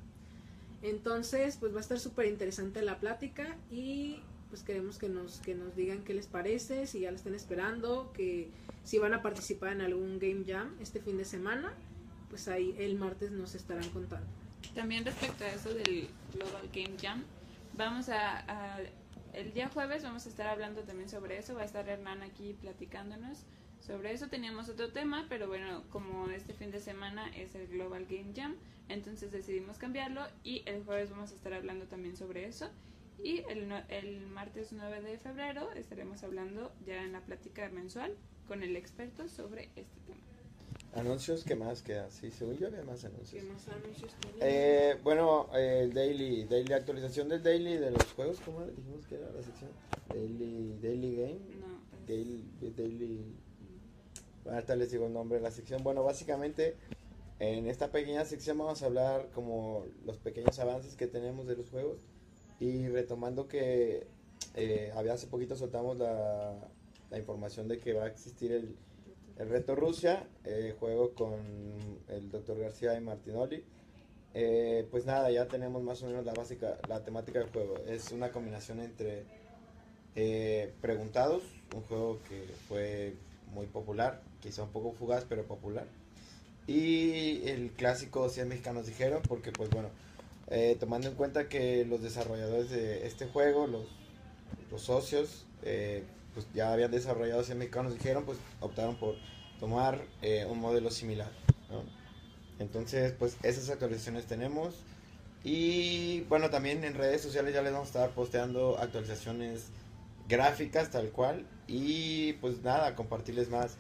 Entonces, pues va a estar súper interesante la plática y pues queremos que nos, que nos digan qué les parece, si ya lo están esperando, que si van a participar en algún Game Jam este fin de semana, pues ahí el martes nos estarán contando. También respecto a eso del Global Game Jam, vamos a, el día jueves vamos a estar hablando también sobre eso, va a estar Hernán aquí platicándonos sobre eso. Teníamos otro tema, pero bueno, como este fin de semana es el Global Game Jam, entonces decidimos cambiarlo y el jueves vamos a estar hablando también sobre eso. Y el, el martes 9 de febrero estaremos hablando ya en la plática mensual con el experto sobre este tema. Anuncios, ¿qué más queda? Sí, según yo había más ¿Qué anuncios. más anuncios? Eh, bueno, eh, el daily, daily, actualización del daily de los juegos, ¿cómo dijimos que era la sección? Daily, daily game, No, es- daily, daily, ahorita les digo el nombre de la sección. Bueno, básicamente en esta pequeña sección vamos a hablar como los pequeños avances que tenemos de los juegos y retomando que eh, había hace poquito soltamos la, la información de que va a existir el, el reto Rusia, eh, juego con el Dr. García y Martinoli. Eh, pues nada, ya tenemos más o menos la básica, la temática del juego. Es una combinación entre eh, Preguntados, un juego que fue muy popular, quizá un poco fugaz, pero popular. Y el clásico 100 mexicanos dijeron, porque pues bueno, eh, tomando en cuenta que los desarrolladores de este juego, los, los socios, eh, pues ya habían desarrollado 100 mexicanos dijeron, pues optaron por tomar eh, un modelo similar. ¿no? Entonces, pues esas actualizaciones tenemos. Y bueno, también en redes sociales ya les vamos a estar posteando actualizaciones gráficas tal cual. Y pues nada, compartirles más,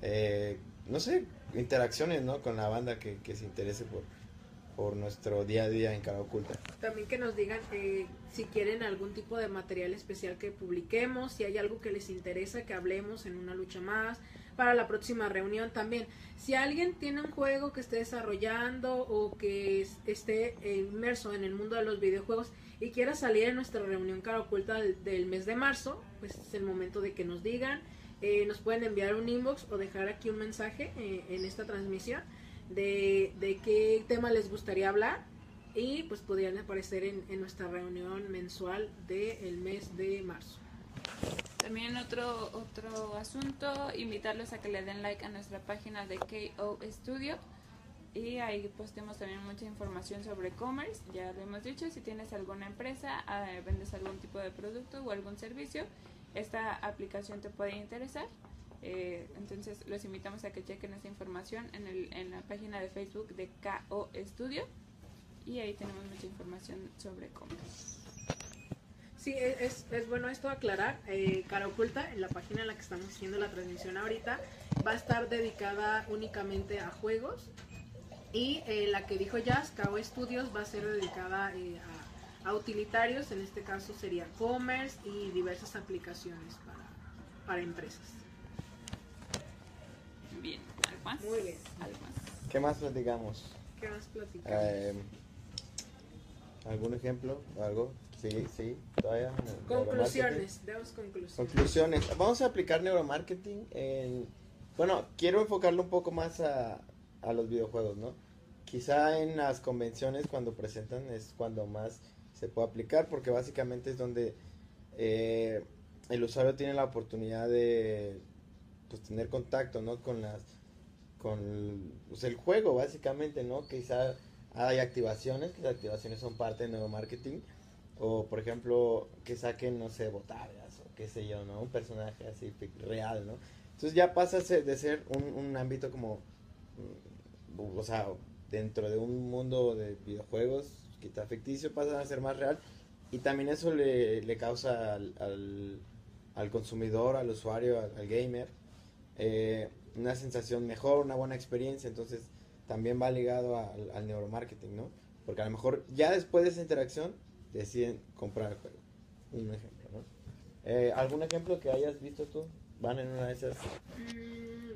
eh, no sé, interacciones ¿no? con la banda que se interese por, por nuestro día a día en Cara Oculta. También que nos digan eh, si quieren algún tipo de material especial que publiquemos, si hay algo que les interesa que hablemos en una lucha más, para la próxima reunión también. Si alguien tiene un juego que esté desarrollando o que es- esté eh, inmerso en el mundo de los videojuegos y quiera salir en nuestra reunión cara oculta del, del mes de marzo, pues es el momento de que nos digan. Eh, nos pueden enviar un inbox o dejar aquí un mensaje eh, en esta transmisión de, de qué tema les gustaría hablar y pues podrían aparecer en, en nuestra reunión mensual del mes de marzo. También otro, otro asunto, invitarlos a que le den like a nuestra página de KO Studio y ahí posteamos también mucha información sobre e-commerce, ya lo hemos dicho, si tienes alguna empresa, eh, vendes algún tipo de producto o algún servicio, esta aplicación te puede interesar. Eh, entonces los invitamos a que chequen esta información en, el, en la página de Facebook de KO Studio y ahí tenemos mucha información sobre e-commerce. Sí, e- es, bueno esto aclarar. Eh, Cara Oculta, en la página en la que estamos haciendo la transmisión ahorita, va a estar dedicada únicamente a juegos. Y eh, la que dijo Jazz, KO Studios, va a ser dedicada eh, a, utilitarios. En este caso sería commerce y diversas aplicaciones para empresas. Bien, ¿algo más? Muy bien. ¿Algo más? ¿Qué más platicamos? ¿Qué más platicamos? Eh, ¿Algún ejemplo? ¿Algo? Sí, sí, todavía. conclusiones, veamos conclusiones. Conclusiones. Vamos a aplicar neuromarketing en... Bueno, quiero enfocarlo un poco más a, a los videojuegos, ¿no? Quizá en las convenciones cuando presentan es cuando más se puede aplicar porque básicamente es donde eh, el usuario tiene la oportunidad de pues, tener contacto, ¿no? Con las con pues, el juego básicamente, ¿no? Quizá hay activaciones, que las activaciones son parte de neuromarketing o por ejemplo que saquen no sé botargas o qué sé yo no un personaje así real no entonces ya pasa de ser un, un ámbito como mm, o sea dentro de un mundo de videojuegos, quizá ficticio, pasa a ser más real. Y también eso le, le causa al, al, al consumidor, al usuario, al gamer, eh, una sensación mejor, una buena experiencia. Entonces también va ligado al, neuromarketing, ¿no? Porque a lo mejor ya después de esa interacción deciden comprar el juego. Un ejemplo, ¿no? Eh, ¿Algún ejemplo que hayas visto tú? Van en una de esas. Mm,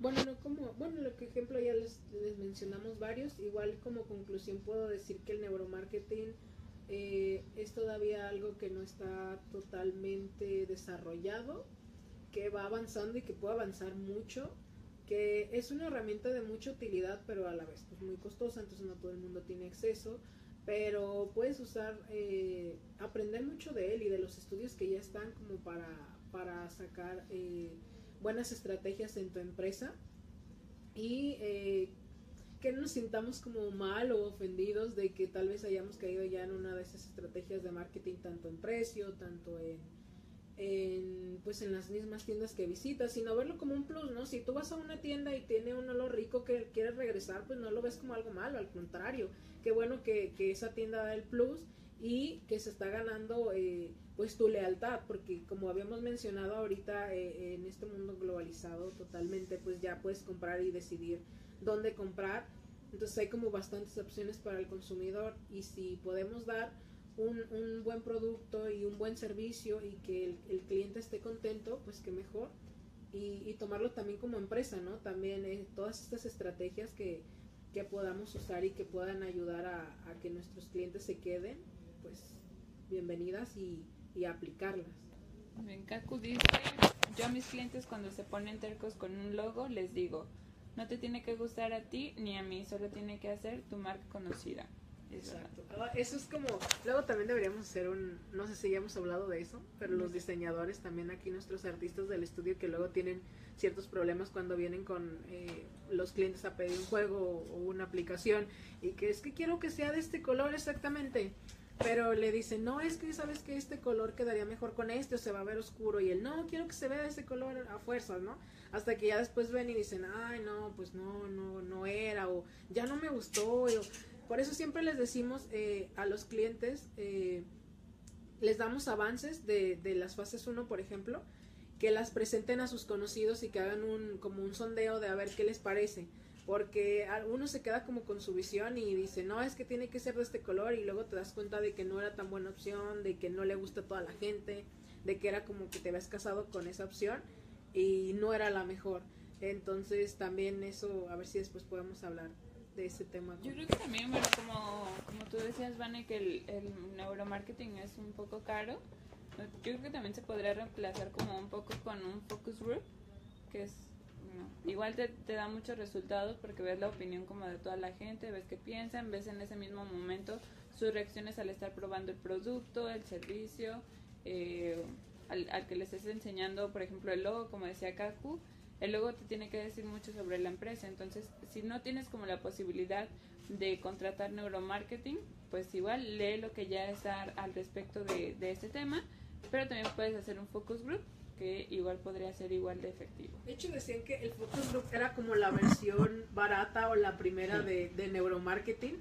bueno, no como, bueno, lo que ejemplo ya les, les mencionamos varios. Igual como conclusión puedo decir que el neuromarketing eh, es todavía algo que no está totalmente desarrollado, que va avanzando y que puede avanzar mucho, que es una herramienta de mucha utilidad, pero a la vez pues muy costosa, entonces no todo el mundo tiene acceso, pero puedes usar, eh, aprender mucho de él y de los estudios que ya están como para, para sacar eh, buenas estrategias en tu empresa y eh, que no nos sintamos como mal o ofendidos de que tal vez hayamos caído ya en una de esas estrategias de marketing tanto en precio, tanto en, en pues en las mismas tiendas que visitas, sino verlo como un plus, ¿no? Si tú vas a una tienda y tiene un olor rico que quieres regresar, pues no lo ves como algo malo, al contrario, qué bueno que, que esa tienda da el plus y que se está ganando eh, pues tu lealtad, porque como habíamos mencionado ahorita eh, en este mundo globalizado totalmente, pues ya puedes comprar y decidir dónde comprar. Entonces hay como bastantes opciones para el consumidor y si podemos dar un, un buen producto y un buen servicio y que el, cliente esté contento, pues que mejor. Y, tomarlo también como empresa, ¿no? También eh, todas estas estrategias que, que, podamos usar y que puedan ayudar a, que nuestros clientes se queden, pues bienvenidas y, y aplicarlas. Dice, yo a mis clientes cuando se ponen tercos con un logo les digo, no te tiene que gustar a ti ni a mí, solo tiene que hacer tu marca conocida. Exacto. Ah, eso es como, luego también deberíamos hacer un, no sé si ya hemos hablado de eso, pero los diseñadores también aquí, nuestros artistas del estudio que luego tienen ciertos problemas cuando vienen con eh, los clientes a pedir un juego o una aplicación y que es que quiero que sea de este color exactamente. Pero le dicen, no, es que sabes que este color quedaría mejor con este o se va a ver oscuro. Y él, no, quiero que se vea ese color a fuerzas, ¿no? Hasta que ya después ven y dicen, ay, no, pues no, no, no era, o ya no me gustó. O, por eso siempre les decimos eh, a los clientes, eh, les damos avances de, de las fases 1, por ejemplo, que las presenten a sus conocidos y que hagan un, como un sondeo de a ver qué les parece. Porque uno se queda como con su visión y dice, no, es que tiene que ser de este color y luego te das cuenta de que no era tan buena opción, de que no le gusta a toda la gente, de que era como que te habías casado con esa opción y no era la mejor. Entonces también eso, a ver si después podemos hablar de ese tema. Yo creo que también, bueno, como, como tú decías, Vane, que el, el neuromarketing es un poco caro. Yo creo que también se podría reemplazar como un poco con un focus group, que es no. igual te, te, da muchos resultados porque ves la opinión como de toda la gente, ves qué piensan, ves en ese mismo momento sus reacciones al estar probando el producto, el servicio, eh, al, al, que les estés enseñando, por ejemplo, el logo, como decía Kaku, el logo te tiene que decir mucho sobre la empresa. Entonces, si no tienes como la posibilidad de contratar neuromarketing, pues igual lee lo que ya está al respecto de, de este tema, pero también puedes hacer un focus group que igual podría ser igual de efectivo. De hecho decían que el focus group era como la versión barata o la primera de, de neuromarketing.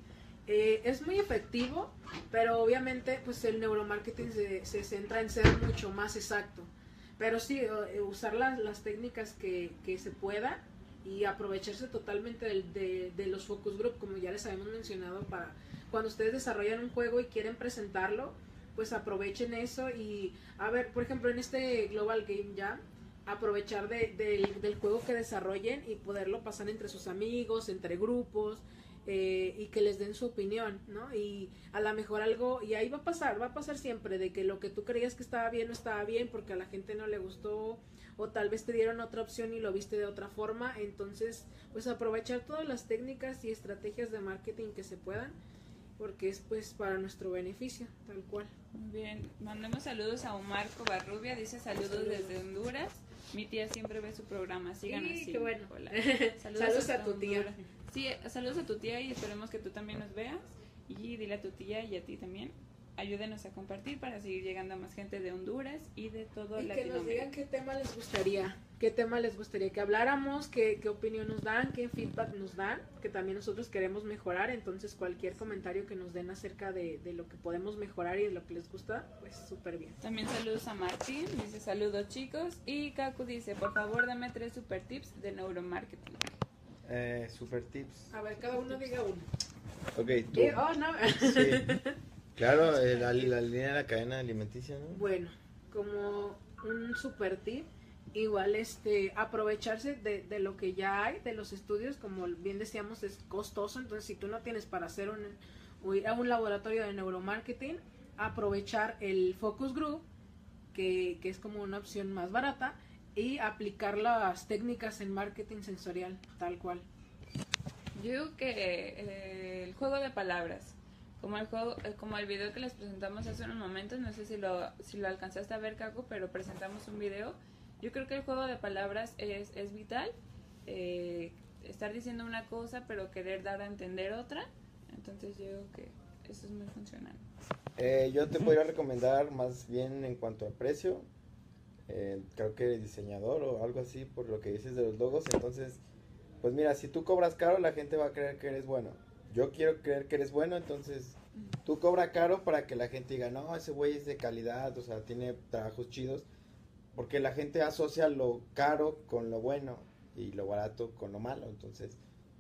Eh, es muy efectivo, pero obviamente pues el neuromarketing se, se centra en ser mucho más exacto. Pero sí, usar las, las técnicas que, que, se pueda y aprovecharse totalmente de, de, los focus group, como ya les habíamos mencionado, para cuando ustedes desarrollan un juego y quieren presentarlo, pues aprovechen eso y, a ver, por ejemplo, en este Global Game Jam, aprovechar de, del, del juego que desarrollen y poderlo pasar entre sus amigos, entre grupos, eh, y que les den su opinión, ¿no? Y a lo mejor algo, y ahí va a pasar, va a pasar siempre, de que lo que tú creías que estaba bien no estaba bien porque a la gente no le gustó, o tal vez te dieron otra opción y lo viste de otra forma, entonces, pues aprovechar todas las técnicas y estrategias de marketing que se puedan, porque es pues para nuestro beneficio, tal cual. Bien, mandemos saludos a Omar Covarrubia, dice saludos, saludos. desde Honduras. Mi tía siempre ve su programa, síganos sí, así. Qué bueno. Hola. [LAUGHS] Saludos, saludos a tu tía. Sí, saludos a tu tía y esperemos que tú también nos veas. Y dile a tu tía y a ti también. Ayúdenos a compartir para seguir llegando a más gente de Honduras y de todo y Latinoamérica. que nos digan qué tema les gustaría qué tema les gustaría que habláramos, qué, qué opinión nos dan, qué feedback nos dan, que también nosotros queremos mejorar, entonces cualquier comentario que nos den acerca de, de lo que podemos mejorar y de lo que les gusta, pues súper bien. También saludos a Martín, dice saludos chicos. Y Kaku dice, por favor dame tres super tips de neuromarketing. Eh, super tips. A ver, cada uno diga uno. Ok, tú. ¿Qué? Oh, no. Sí. [LAUGHS] Claro, eh, la, la línea de la cadena alimenticia, ¿no? Bueno, como un super tip, igual este aprovecharse de, de lo que ya hay, de los estudios, como bien decíamos, es costoso, entonces si tú no tienes para hacer un, o ir a un laboratorio de neuromarketing, aprovechar el focus group, que, que es como una opción más barata, y aplicar las técnicas en marketing sensorial, tal cual. Yo digo que eh, el juego de palabras, como el juego, eh, como el video que les presentamos hace unos momentos, no sé si lo, si lo alcanzaste a ver, Kaku, pero presentamos un video. Yo creo que el juego de palabras es, es vital. eh, estar diciendo una cosa, pero querer dar a entender otra. Entonces yo digo que eso es muy funcional. Eh, yo te podría recomendar más bien en cuanto al precio. Eh, creo que eres diseñador o algo así por lo que dices de los logos. Entonces, pues mira, si tú cobras caro, la gente va a creer que eres bueno. Yo quiero creer que eres bueno, entonces tú cobra caro para que la gente diga, no, ese güey es de calidad, o sea, tiene trabajos chidos. Porque la gente asocia lo caro con lo bueno y lo barato con lo malo. Entonces,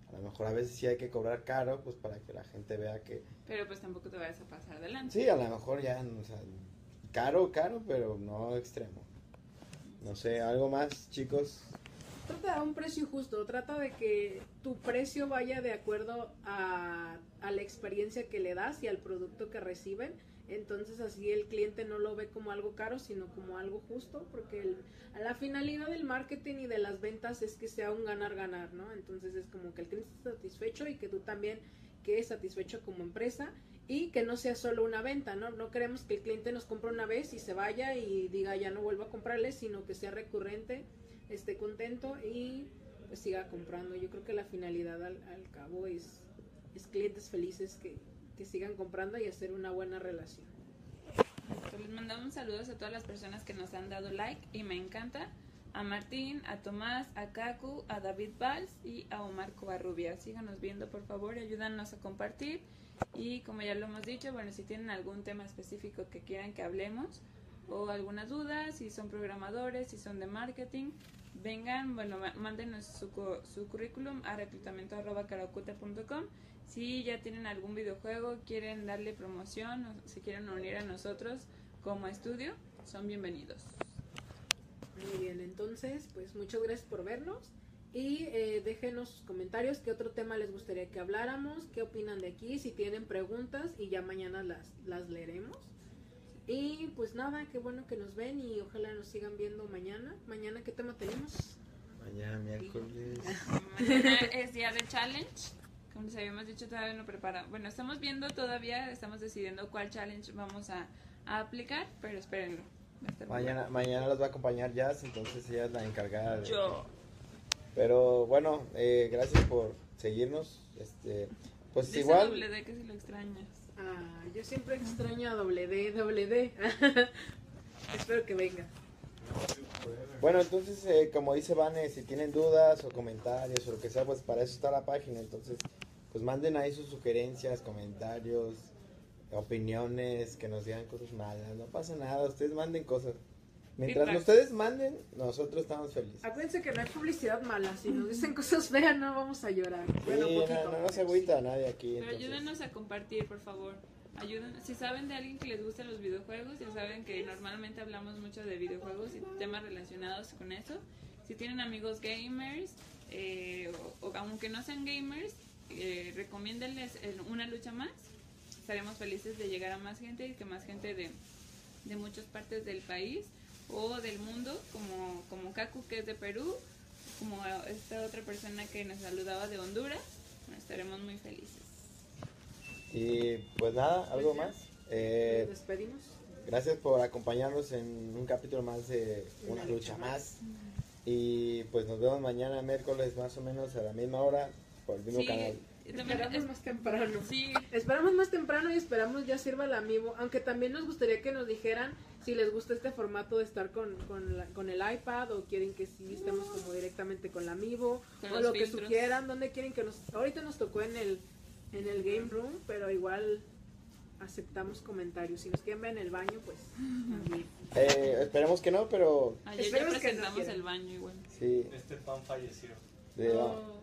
a lo mejor a veces sí hay que cobrar caro, pues para que la gente vea que, Pero pues tampoco te vayas a pasar adelante. Sí, a lo mejor ya, o sea, caro, caro, pero no extremo. No sé, algo más, chicos. Trata de un precio justo, trata de que tu precio vaya de acuerdo a, la experiencia que le das y al producto que reciben. Entonces así el cliente no lo ve como algo caro, sino como algo justo, porque el- la finalidad del marketing y de las ventas es que sea un ganar-ganar, ¿no? Entonces es como que el cliente esté satisfecho y que tú también quedes satisfecho como empresa y que no sea solo una venta, ¿no? No queremos que el cliente nos compre una vez y se vaya y diga ya no vuelvo a comprarle, sino que sea recurrente, esté contento y pues siga comprando. Yo creo que la finalidad al, al cabo es, es clientes felices que, que sigan comprando y hacer una buena relación. Pues les mandamos saludos a todas las personas que nos han dado like y me encanta. A Martín, a Tomás, a Kaku, a David Valls y a Omar Covarrubia. Síganos viendo por favor, ayúdanos a compartir. Y como ya lo hemos dicho, bueno, si tienen algún tema específico que quieran que hablemos o alguna duda, si son programadores, si son de marketing, vengan, bueno, mándenos su, su currículum a reclutamiento.com. Si ya tienen algún videojuego, quieren darle promoción o se quieren unir a nosotros como estudio, son bienvenidos. Muy bien, entonces, pues muchas gracias por vernos y eh, déjenos sus comentarios, qué otro tema les gustaría que habláramos, qué opinan de aquí, si tienen preguntas y ya mañana las, las leeremos. Y pues nada, qué bueno que nos ven y ojalá nos sigan viendo mañana. Mañana, ¿qué tema tenemos? Mañana miércoles. [LAUGHS] Mañana es día de challenge. Como les habíamos dicho, todavía no prepara. Bueno, estamos viendo todavía, estamos decidiendo cuál challenge vamos a, a aplicar, pero espérenlo. Mañana, mañana los va a acompañar Jazz, entonces ella es la encargada. de- Yo. Pero bueno, eh, gracias por seguirnos. Este, pues Dice igual. doble D que si lo extrañas. Ah, yo siempre extraño a doble D, doble D. [LAUGHS] Espero que venga. Bueno, entonces, eh, como dice Vane, si tienen dudas o comentarios o lo que sea, pues para eso está la página. Entonces, pues manden ahí sus sugerencias, comentarios, opiniones, que nos digan cosas malas. No pasa nada, ustedes manden cosas. Mientras Feedback. ustedes manden, nosotros estamos felices. Acuérdense que no hay publicidad mala. Si nos dicen cosas feas, no vamos a llorar. Bueno, Sí, poquito. no, no se agüita a nadie aquí. Pero entonces. ayúdenos a compartir, por favor. Ayuden, si saben de alguien que les gusta los videojuegos, ya saben que normalmente hablamos mucho de videojuegos y temas relacionados con eso. Si tienen amigos gamers, eh, o, o aunque no sean gamers, eh, recomiéndenles una lucha más. Estaremos felices de llegar a más gente y que más gente de, de muchas partes del país o del mundo, como, como Kaku que es de Perú, como esta otra persona que nos saludaba de Honduras, bueno, estaremos muy felices. Y pues nada, algo Pues más. Eh, Nos despedimos. Gracias por acompañarnos en un capítulo más de Una, Una lucha lucha más. Y pues nos vemos mañana miércoles más o menos a la misma hora por el mismo Sí, canal. Esperamos es- más temprano. sí, Esperamos más temprano y esperamos ya sirva el amiibo. Aunque también nos gustaría que nos dijeran si les gusta este formato de estar con, con, la- con el iPad o quieren que sí estemos como directamente con el amiibo Con o lo que filtros. sugieran, donde quieren que nos... Ahorita nos tocó en el, en el game room, pero igual aceptamos comentarios. Si nos quieren ver en el baño, pues... también. [LAUGHS] Eh, esperemos que no, pero ayer ya Esperemos que no presentamos el baño igual. sí. Este pan falleció. de- Oh.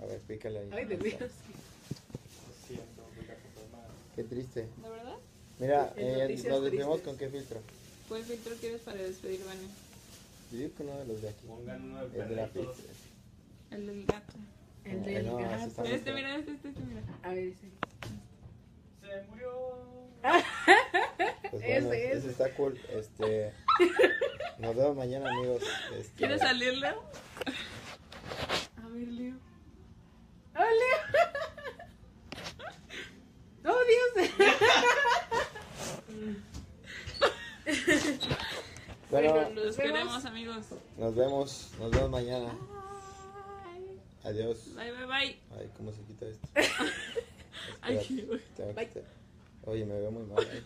A ver, pícale ahí. Ay, de Dios. Lo siento. Qué triste. ¿De verdad? Mira, [LAUGHS] eh, nos despedimos con qué filtro. ¿Cuál filtro quieres para despedir, Vane? Yo digo que uno de los de aquí. Pongan uno de El de la pizza. El del gato. El No, del no, gato. Este, mira, este, este, este, mira. A ver, ese. Se murió. Pues [LAUGHS] bueno, Ese, ese, ese. está cool. Este, [LAUGHS] nos vemos mañana, amigos. Este, ¿Quieres salir, Leo? A ver, Leo. ¡Oh, Leo! ¡Oh, Dios! Bueno, los queremos, amigos. Nos vemos, nos vemos mañana. Bye. Adiós. Bye, bye, bye. Ay, ¿cómo se quita esto? [LAUGHS] Ay, bye. Oye, me veo muy mal. ¿eh?